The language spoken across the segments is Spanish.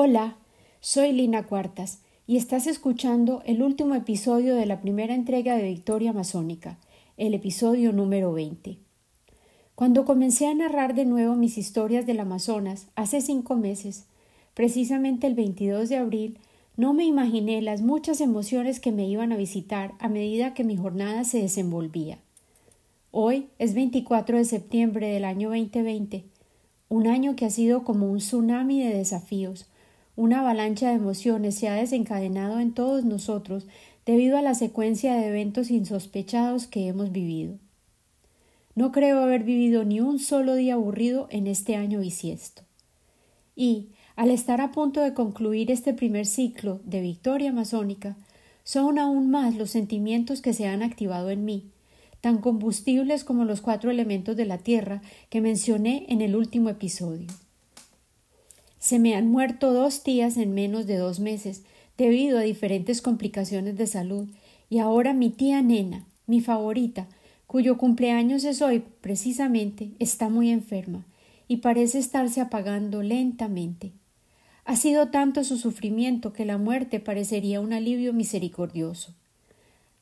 Hola, soy Lina Cuartas y estás escuchando el último episodio de la primera entrega de Victoria Masónica, el episodio número 20. Cuando comencé a narrar de nuevo mis historias del Amazonas hace cinco meses, precisamente el 22 de abril, no me imaginé las muchas emociones que me iban a visitar a medida que mi jornada se desenvolvía. Hoy es 24 de septiembre del año 2020, un año que ha sido como un tsunami de desafíos, una avalancha de emociones se ha desencadenado en todos nosotros debido a la secuencia de eventos insospechados que hemos vivido. No creo haber vivido ni un solo día aburrido en este año bisiesto. Y, al estar a punto de concluir este primer ciclo de victoria masónica, son aún más los sentimientos que se han activado en mí, tan combustibles como los cuatro elementos de la tierra que mencioné en el último episodio. Se me han muerto dos tías en menos de dos meses debido a diferentes complicaciones de salud y ahora mi tía Nena, mi favorita, cuyo cumpleaños es hoy precisamente, está muy enferma y parece estarse apagando lentamente. Ha sido tanto su sufrimiento que la muerte parecería un alivio misericordioso.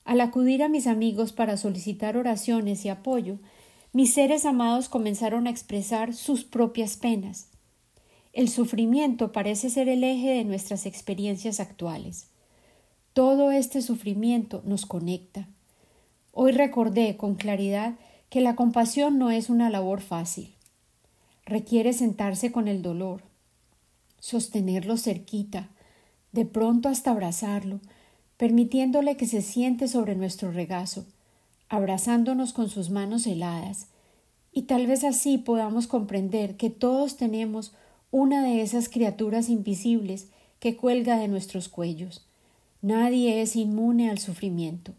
Al acudir a mis amigos para solicitar oraciones y apoyo, mis seres amados comenzaron a expresar sus propias penas, el sufrimiento parece ser el eje de nuestras experiencias actuales. Todo este sufrimiento nos conecta. Hoy recordé con claridad que la compasión no es una labor fácil. Requiere sentarse con el dolor, sostenerlo cerquita, de pronto hasta abrazarlo, permitiéndole que se siente sobre nuestro regazo, abrazándonos con sus manos heladas, y tal vez así podamos comprender que todos tenemos una de esas criaturas invisibles que cuelga de nuestros cuellos. Nadie es inmune al sufrimiento.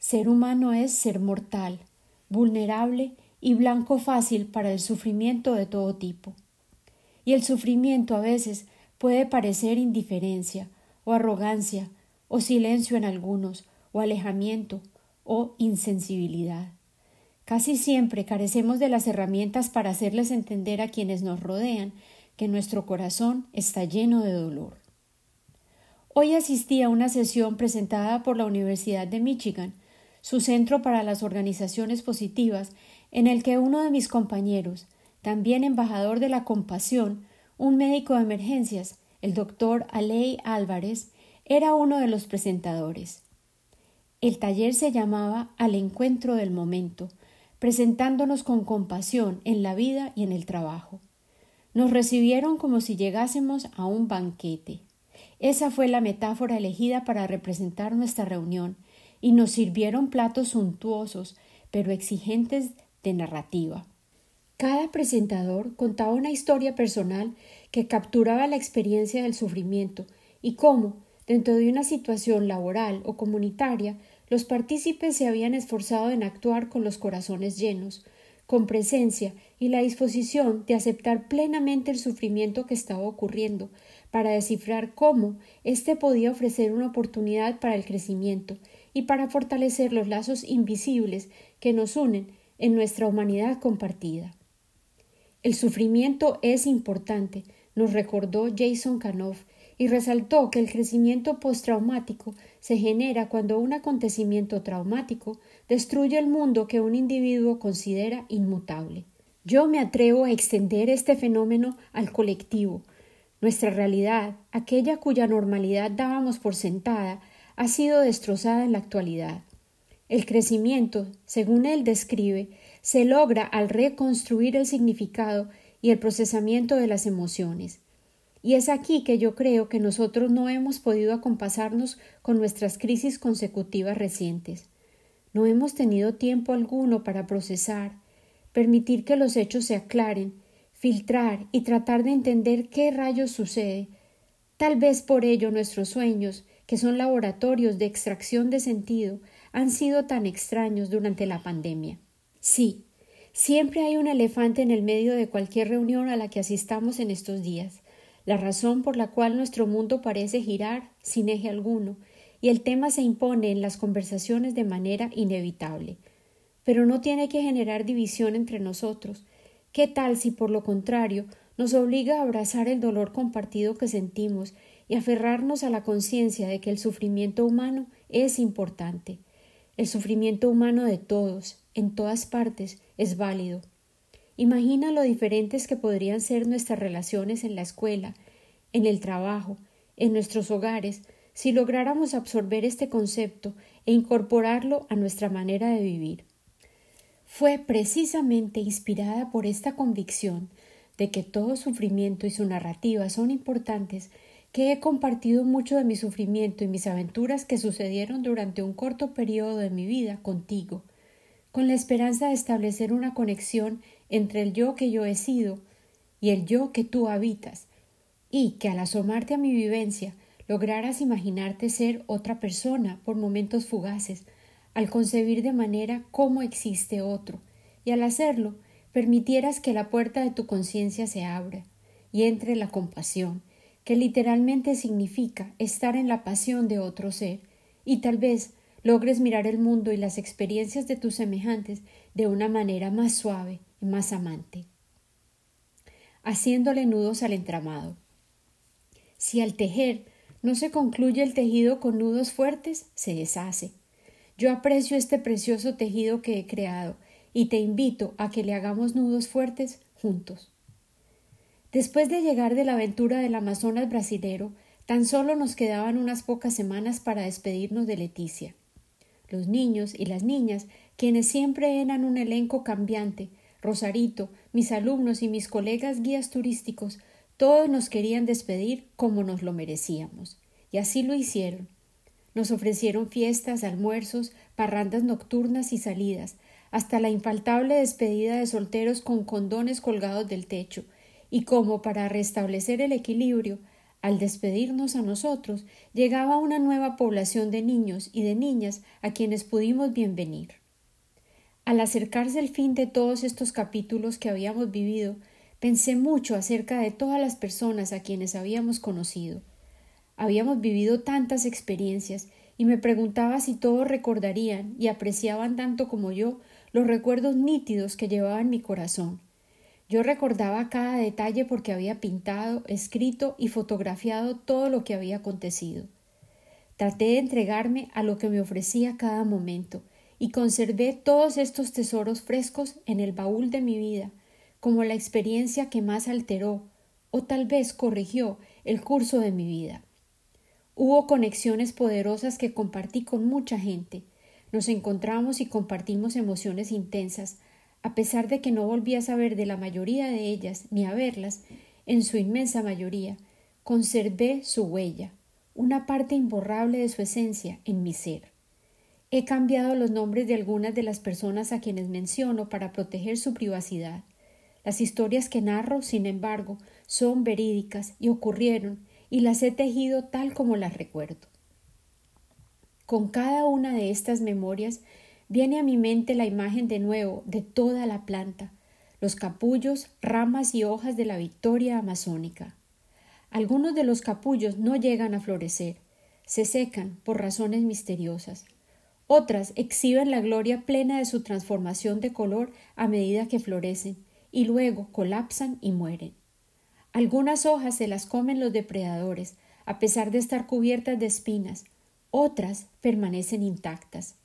Ser humano es ser mortal, vulnerable y blanco fácil para el sufrimiento de todo tipo. Y el sufrimiento a veces puede parecer indiferencia, o arrogancia, o silencio en algunos, o alejamiento, o insensibilidad. Casi siempre carecemos de las herramientas para hacerles entender a quienes nos rodean que nuestro corazón está lleno de dolor. Hoy asistí a una sesión presentada por la Universidad de Michigan, su centro para las organizaciones positivas, en el que uno de mis compañeros, también embajador de la compasión, un médico de emergencias, el doctor Alei Álvarez, era uno de los presentadores. El taller se llamaba Al encuentro del momento, presentándonos con compasión en la vida y en el trabajo. Nos recibieron como si llegásemos a un banquete. Esa fue la metáfora elegida para representar nuestra reunión, y nos sirvieron platos suntuosos, pero exigentes de narrativa. Cada presentador contaba una historia personal que capturaba la experiencia del sufrimiento y cómo, dentro de una situación laboral o comunitaria, los partícipes se habían esforzado en actuar con los corazones llenos, con presencia y la disposición de aceptar plenamente el sufrimiento que estaba ocurriendo, para descifrar cómo éste podía ofrecer una oportunidad para el crecimiento y para fortalecer los lazos invisibles que nos unen en nuestra humanidad compartida. El sufrimiento es importante, nos recordó Jason Canoff y resaltó que el crecimiento postraumático se genera cuando un acontecimiento traumático destruye el mundo que un individuo considera inmutable. Yo me atrevo a extender este fenómeno al colectivo. Nuestra realidad, aquella cuya normalidad dábamos por sentada, ha sido destrozada en la actualidad. El crecimiento, según él describe, se logra al reconstruir el significado y el procesamiento de las emociones. Y es aquí que yo creo que nosotros no hemos podido acompasarnos con nuestras crisis consecutivas recientes. No hemos tenido tiempo alguno para procesar, permitir que los hechos se aclaren, filtrar y tratar de entender qué rayos sucede. Tal vez por ello nuestros sueños, que son laboratorios de extracción de sentido, han sido tan extraños durante la pandemia. Sí, siempre hay un elefante en el medio de cualquier reunión a la que asistamos en estos días la razón por la cual nuestro mundo parece girar sin eje alguno, y el tema se impone en las conversaciones de manera inevitable. Pero no tiene que generar división entre nosotros. ¿Qué tal si por lo contrario nos obliga a abrazar el dolor compartido que sentimos y aferrarnos a la conciencia de que el sufrimiento humano es importante. El sufrimiento humano de todos, en todas partes, es válido. Imagina lo diferentes que podrían ser nuestras relaciones en la escuela, en el trabajo, en nuestros hogares, si lográramos absorber este concepto e incorporarlo a nuestra manera de vivir. Fue precisamente inspirada por esta convicción de que todo sufrimiento y su narrativa son importantes que he compartido mucho de mi sufrimiento y mis aventuras que sucedieron durante un corto periodo de mi vida contigo, con la esperanza de establecer una conexión entre el yo que yo he sido y el yo que tú habitas, y que al asomarte a mi vivencia lograras imaginarte ser otra persona por momentos fugaces, al concebir de manera cómo existe otro, y al hacerlo permitieras que la puerta de tu conciencia se abra y entre la compasión, que literalmente significa estar en la pasión de otro ser, y tal vez logres mirar el mundo y las experiencias de tus semejantes de una manera más suave y más amante. Haciéndole nudos al entramado. Si al tejer no se concluye el tejido con nudos fuertes, se deshace. Yo aprecio este precioso tejido que he creado y te invito a que le hagamos nudos fuertes juntos. Después de llegar de la aventura del Amazonas brasilero, tan solo nos quedaban unas pocas semanas para despedirnos de Leticia. Los niños y las niñas, quienes siempre eran un elenco cambiante, Rosarito, mis alumnos y mis colegas guías turísticos, todos nos querían despedir como nos lo merecíamos. Y así lo hicieron. Nos ofrecieron fiestas, almuerzos, parrandas nocturnas y salidas, hasta la infaltable despedida de solteros con condones colgados del techo, y como para restablecer el equilibrio, al despedirnos a nosotros, llegaba una nueva población de niños y de niñas a quienes pudimos bienvenir. Al acercarse el fin de todos estos capítulos que habíamos vivido, pensé mucho acerca de todas las personas a quienes habíamos conocido. Habíamos vivido tantas experiencias y me preguntaba si todos recordarían y apreciaban tanto como yo los recuerdos nítidos que llevaba en mi corazón. Yo recordaba cada detalle porque había pintado, escrito y fotografiado todo lo que había acontecido. Traté de entregarme a lo que me ofrecía cada momento, y conservé todos estos tesoros frescos en el baúl de mi vida, como la experiencia que más alteró, o tal vez corrigió, el curso de mi vida. Hubo conexiones poderosas que compartí con mucha gente. Nos encontramos y compartimos emociones intensas, a pesar de que no volví a saber de la mayoría de ellas ni a verlas, en su inmensa mayoría, conservé su huella, una parte imborrable de su esencia en mi ser. He cambiado los nombres de algunas de las personas a quienes menciono para proteger su privacidad. Las historias que narro, sin embargo, son verídicas y ocurrieron, y las he tejido tal como las recuerdo. Con cada una de estas memorias viene a mi mente la imagen de nuevo de toda la planta, los capullos, ramas y hojas de la victoria amazónica. Algunos de los capullos no llegan a florecer, se secan por razones misteriosas. Otras exhiben la gloria plena de su transformación de color a medida que florecen, y luego colapsan y mueren. Algunas hojas se las comen los depredadores, a pesar de estar cubiertas de espinas, otras permanecen intactas.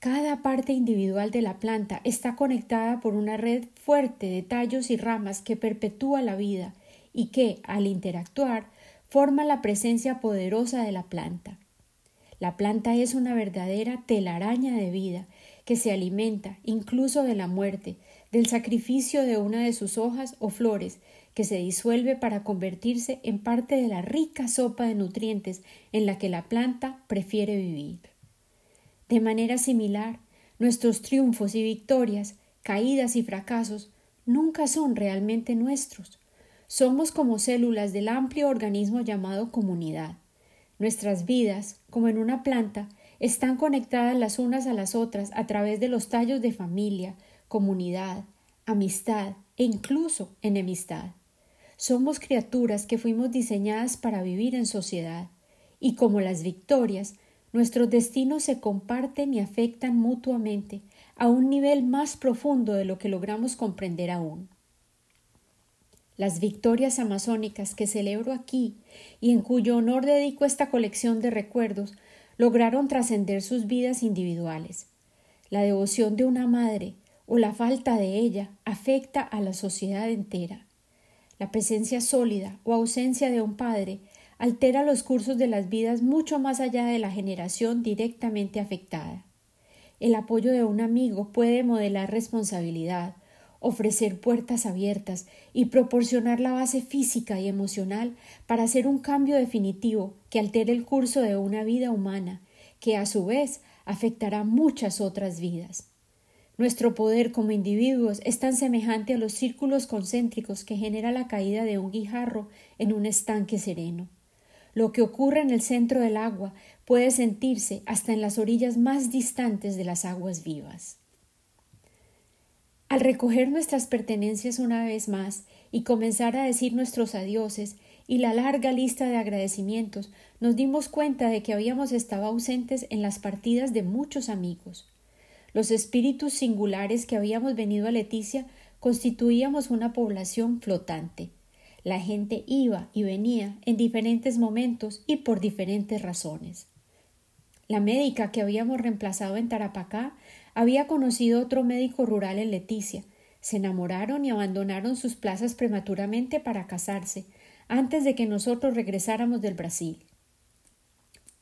Cada parte individual de la planta está conectada por una red fuerte de tallos y ramas que perpetúa la vida y que, al interactuar, forma la presencia poderosa de la planta. La planta es una verdadera telaraña de vida que se alimenta incluso de la muerte, del sacrificio de una de sus hojas o flores, que se disuelve para convertirse en parte de la rica sopa de nutrientes en la que la planta prefiere vivir. De manera similar, nuestros triunfos y victorias, caídas y fracasos, nunca son realmente nuestros. Somos como células del amplio organismo llamado comunidad. Nuestras vidas, como en una planta, están conectadas las unas a las otras a través de los tallos de familia, comunidad, amistad e incluso enemistad. Somos criaturas que fuimos diseñadas para vivir en sociedad, y como las victorias, Nuestros destinos se comparten y afectan mutuamente a un nivel más profundo de lo que logramos comprender aún. las victorias amazónicas que celebro aquí y en cuyo honor dedico esta colección de recuerdos, lograron trascender sus vidas individuales. La devoción de una madre o la falta de ella afecta a la sociedad entera. La presencia sólida o ausencia de un padre altera los cursos de las vidas mucho más allá de la generación directamente afectada. El apoyo de un amigo puede modelar responsabilidad, ofrecer puertas abiertas y proporcionar la base física y emocional para hacer un cambio definitivo que altere el curso de una vida humana, que a su vez afectará muchas otras vidas. Nuestro poder como individuos es tan semejante a los círculos concéntricos que genera la caída de un guijarro en un estanque sereno. Lo que ocurre en el centro del agua puede sentirse hasta en las orillas más distantes de las aguas vivas. Al recoger nuestras pertenencias una vez más y comenzar a decir nuestros adioses y la larga lista de agradecimientos, nos dimos cuenta de que habíamos estado ausentes en las partidas de muchos amigos. Los espíritus singulares que habíamos venido a Leticia constituíamos una población flotante. La gente iba y venía en diferentes momentos y por diferentes razones. La médica que habíamos reemplazado en Tarapacá había conocido otro médico rural en Leticia. Se enamoraron y abandonaron sus plazas prematuramente para casarse, antes de que nosotros regresáramos del Brasil.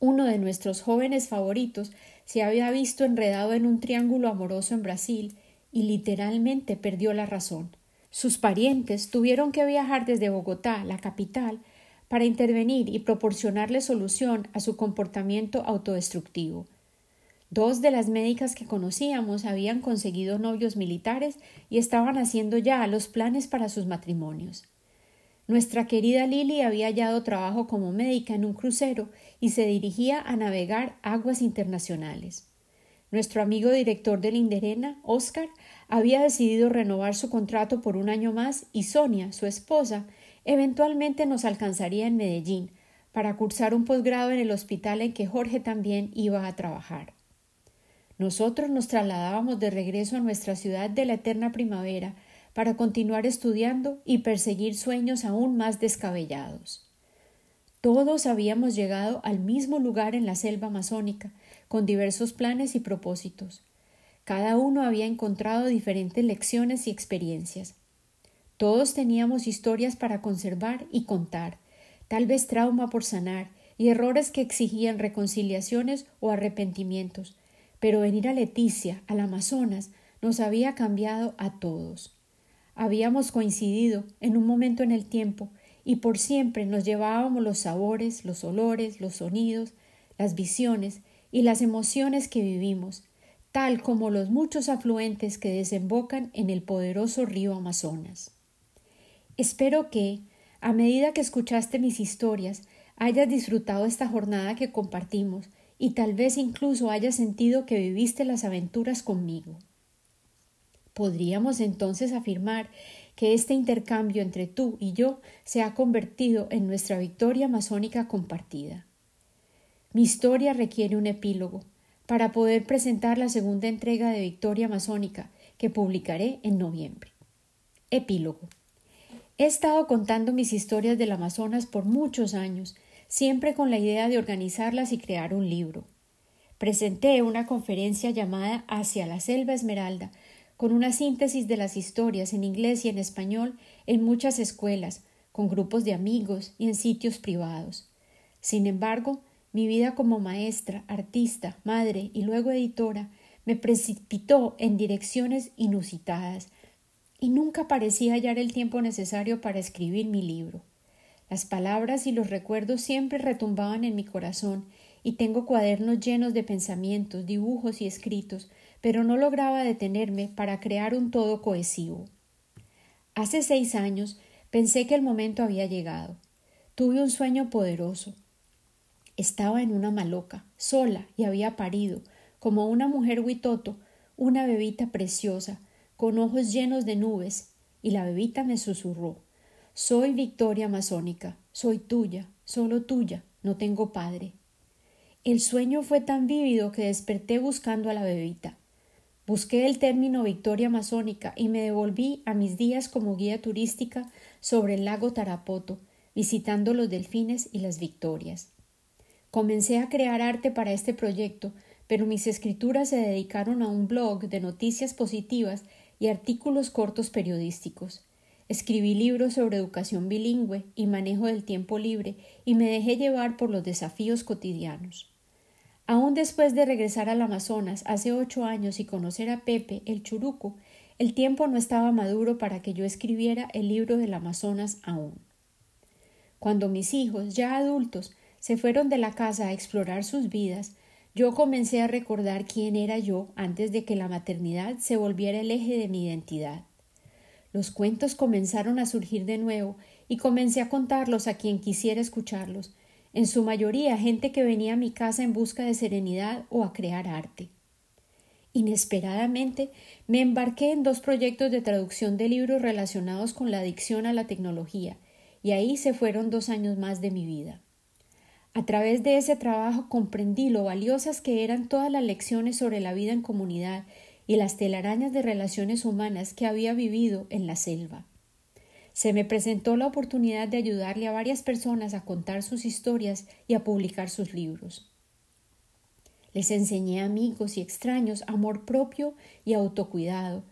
Uno de nuestros jóvenes favoritos se había visto enredado en un triángulo amoroso en Brasil y literalmente perdió la razón. Sus parientes tuvieron que viajar desde Bogotá, la capital, para intervenir y proporcionarle solución a su comportamiento autodestructivo. Dos de las médicas que conocíamos habían conseguido novios militares y estaban haciendo ya los planes para sus matrimonios. Nuestra querida Lily había hallado trabajo como médica en un crucero y se dirigía a navegar aguas internacionales. Nuestro amigo director de Linderena, Oscar, había decidido renovar su contrato por un año más y Sonia, su esposa, eventualmente nos alcanzaría en Medellín para cursar un posgrado en el hospital en que Jorge también iba a trabajar. Nosotros nos trasladábamos de regreso a nuestra ciudad de la eterna primavera para continuar estudiando y perseguir sueños aún más descabellados. Todos habíamos llegado al mismo lugar en la selva amazónica, con diversos planes y propósitos. Cada uno había encontrado diferentes lecciones y experiencias. Todos teníamos historias para conservar y contar, tal vez trauma por sanar y errores que exigían reconciliaciones o arrepentimientos, pero venir a Leticia, al Amazonas, nos había cambiado a todos. Habíamos coincidido en un momento en el tiempo y por siempre nos llevábamos los sabores, los olores, los sonidos, las visiones y las emociones que vivimos, tal como los muchos afluentes que desembocan en el poderoso río Amazonas. Espero que, a medida que escuchaste mis historias, hayas disfrutado esta jornada que compartimos y tal vez incluso hayas sentido que viviste las aventuras conmigo. Podríamos entonces afirmar que este intercambio entre tú y yo se ha convertido en nuestra victoria masónica compartida. Mi historia requiere un epílogo para poder presentar la segunda entrega de Victoria Masónica que publicaré en noviembre. Epílogo. He estado contando mis historias del Amazonas por muchos años siempre con la idea de organizarlas y crear un libro. Presenté una conferencia llamada Hacia la Selva Esmeralda, con una síntesis de las historias en inglés y en español en muchas escuelas, con grupos de amigos y en sitios privados. Sin embargo, mi vida como maestra, artista, madre y luego editora me precipitó en direcciones inusitadas y nunca parecía hallar el tiempo necesario para escribir mi libro. Las palabras y los recuerdos siempre retumbaban en mi corazón, y tengo cuadernos llenos de pensamientos, dibujos y escritos, pero no lograba detenerme para crear un todo cohesivo. Hace seis años pensé que el momento había llegado. Tuve un sueño poderoso. Estaba en una maloca, sola, y había parido, como una mujer huitoto, una bebita preciosa, con ojos llenos de nubes, y la bebita me susurró soy Victoria Masónica, soy tuya, solo tuya, no tengo padre. El sueño fue tan vívido que desperté buscando a la bebita. Busqué el término victoria amazónica y me devolví a mis días como guía turística sobre el lago Tarapoto, visitando los delfines y las victorias. Comencé a crear arte para este proyecto, pero mis escrituras se dedicaron a un blog de noticias positivas y artículos cortos periodísticos. Escribí libros sobre educación bilingüe y manejo del tiempo libre y me dejé llevar por los desafíos cotidianos. Aún después de regresar al Amazonas hace ocho años y conocer a Pepe, el churuco, el tiempo no estaba maduro para que yo escribiera el libro del Amazonas aún. Cuando mis hijos, ya adultos, se fueron de la casa a explorar sus vidas, yo comencé a recordar quién era yo antes de que la maternidad se volviera el eje de mi identidad. Los cuentos comenzaron a surgir de nuevo y comencé a contarlos a quien quisiera escucharlos, en su mayoría gente que venía a mi casa en busca de serenidad o a crear arte. Inesperadamente me embarqué en dos proyectos de traducción de libros relacionados con la adicción a la tecnología, y ahí se fueron dos años más de mi vida. A través de ese trabajo comprendí lo valiosas que eran todas las lecciones sobre la vida en comunidad y las telarañas de relaciones humanas que había vivido en la selva. Se me presentó la oportunidad de ayudarle a varias personas a contar sus historias y a publicar sus libros. Les enseñé a amigos y extraños amor propio y autocuidado,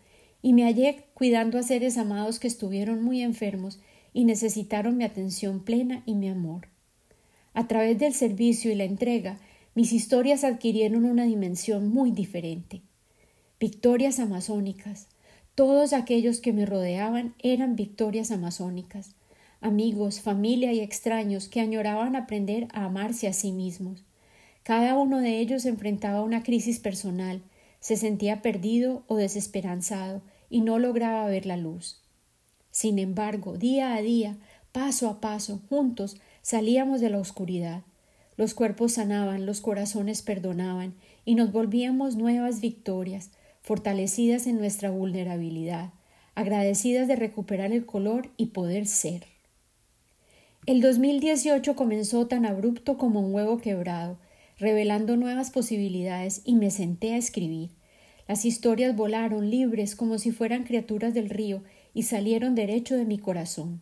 y me hallé cuidando a seres amados que estuvieron muy enfermos y necesitaron mi atención plena y mi amor. A través del servicio y la entrega, mis historias adquirieron una dimensión muy diferente victorias amazónicas. Todos aquellos que me rodeaban eran victorias amazónicas, amigos, familia y extraños que añoraban aprender a amarse a sí mismos. Cada uno de ellos enfrentaba una crisis personal, se sentía perdido o desesperanzado y no lograba ver la luz. Sin embargo, día a día, paso a paso, juntos, salíamos de la oscuridad. Los cuerpos sanaban, los corazones perdonaban y nos volvíamos nuevas victorias, fortalecidas en nuestra vulnerabilidad, agradecidas de recuperar el color y poder ser. El 2018 comenzó tan abrupto como un huevo quebrado, revelando nuevas posibilidades y me senté a escribir. Las historias volaron libres como si fueran criaturas del río y salieron derecho de mi corazón.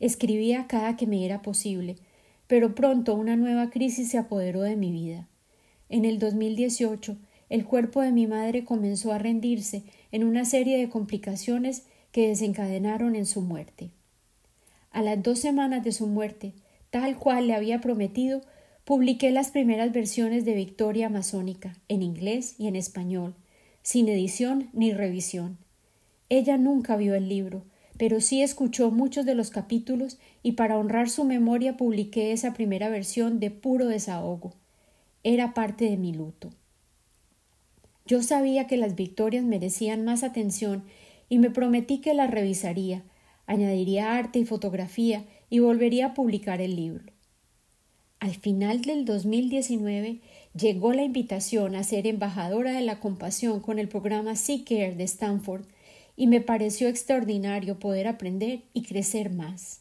Escribía cada que me era posible, pero pronto una nueva crisis se apoderó de mi vida. En el 2018 el cuerpo de mi madre comenzó a rendirse en una serie de complicaciones que desencadenaron en su muerte. A las dos semanas de su muerte, tal cual le había prometido, publiqué las primeras versiones de Victoria Masónica, en inglés y en español, sin edición ni revisión. Ella nunca vio el libro, pero sí escuchó muchos de los capítulos y para honrar su memoria publiqué esa primera versión de puro desahogo. Era parte de mi luto. Yo sabía que las victorias merecían más atención y me prometí que las revisaría, añadiría arte y fotografía y volvería a publicar el libro. Al final del 2019 llegó la invitación a ser embajadora de la compasión con el programa Seeker de Stanford y me pareció extraordinario poder aprender y crecer más.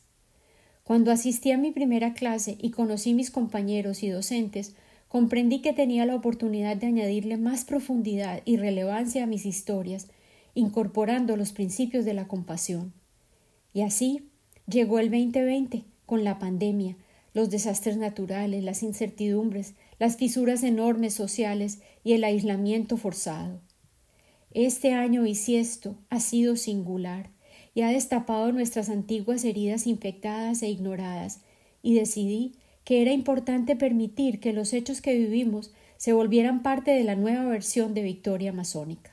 Cuando asistí a mi primera clase y conocí mis compañeros y docentes, comprendí que tenía la oportunidad de añadirle más profundidad y relevancia a mis historias, incorporando los principios de la compasión. Y así llegó el 2020 con la pandemia, los desastres naturales, las incertidumbres, las fisuras enormes sociales y el aislamiento forzado. Este año bisiesto ha sido singular y ha destapado nuestras antiguas heridas infectadas e ignoradas, y decidí que era importante permitir que los hechos que vivimos se volvieran parte de la nueva versión de Victoria Masónica.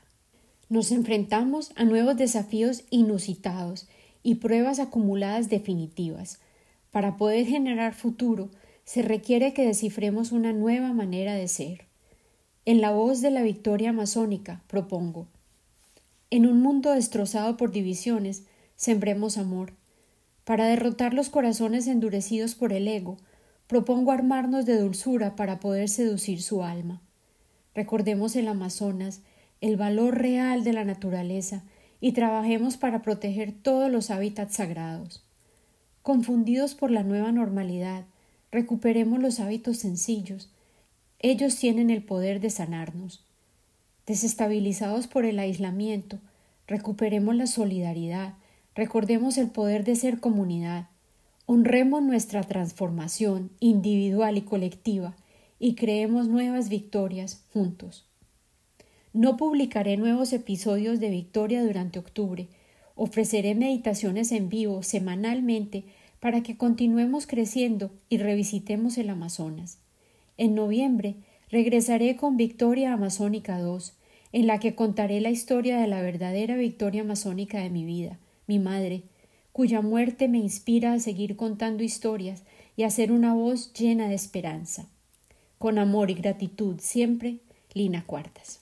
Nos enfrentamos a nuevos desafíos inusitados y pruebas acumuladas definitivas. Para poder generar futuro, se requiere que descifremos una nueva manera de ser. En la voz de la victoria masónica propongo En un mundo destrozado por divisiones, sembremos amor. Para derrotar los corazones endurecidos por el ego, propongo armarnos de dulzura para poder seducir su alma. Recordemos el Amazonas, el valor real de la naturaleza, y trabajemos para proteger todos los hábitats sagrados. Confundidos por la nueva normalidad, recuperemos los hábitos sencillos. Ellos tienen el poder de sanarnos. desestabilizados por el aislamiento, recuperemos la solidaridad, recordemos el poder de ser comunidad, honremos nuestra transformación individual y colectiva y creemos nuevas victorias juntos. No publicaré nuevos episodios de Victoria durante octubre, ofreceré meditaciones en vivo semanalmente para que continuemos creciendo y revisitemos el Amazonas. En noviembre regresaré con Victoria Amazónica II, en la que contaré la historia de la verdadera victoria amazónica de mi vida, mi madre, cuya muerte me inspira a seguir contando historias y a ser una voz llena de esperanza. Con amor y gratitud siempre, Lina Cuartas.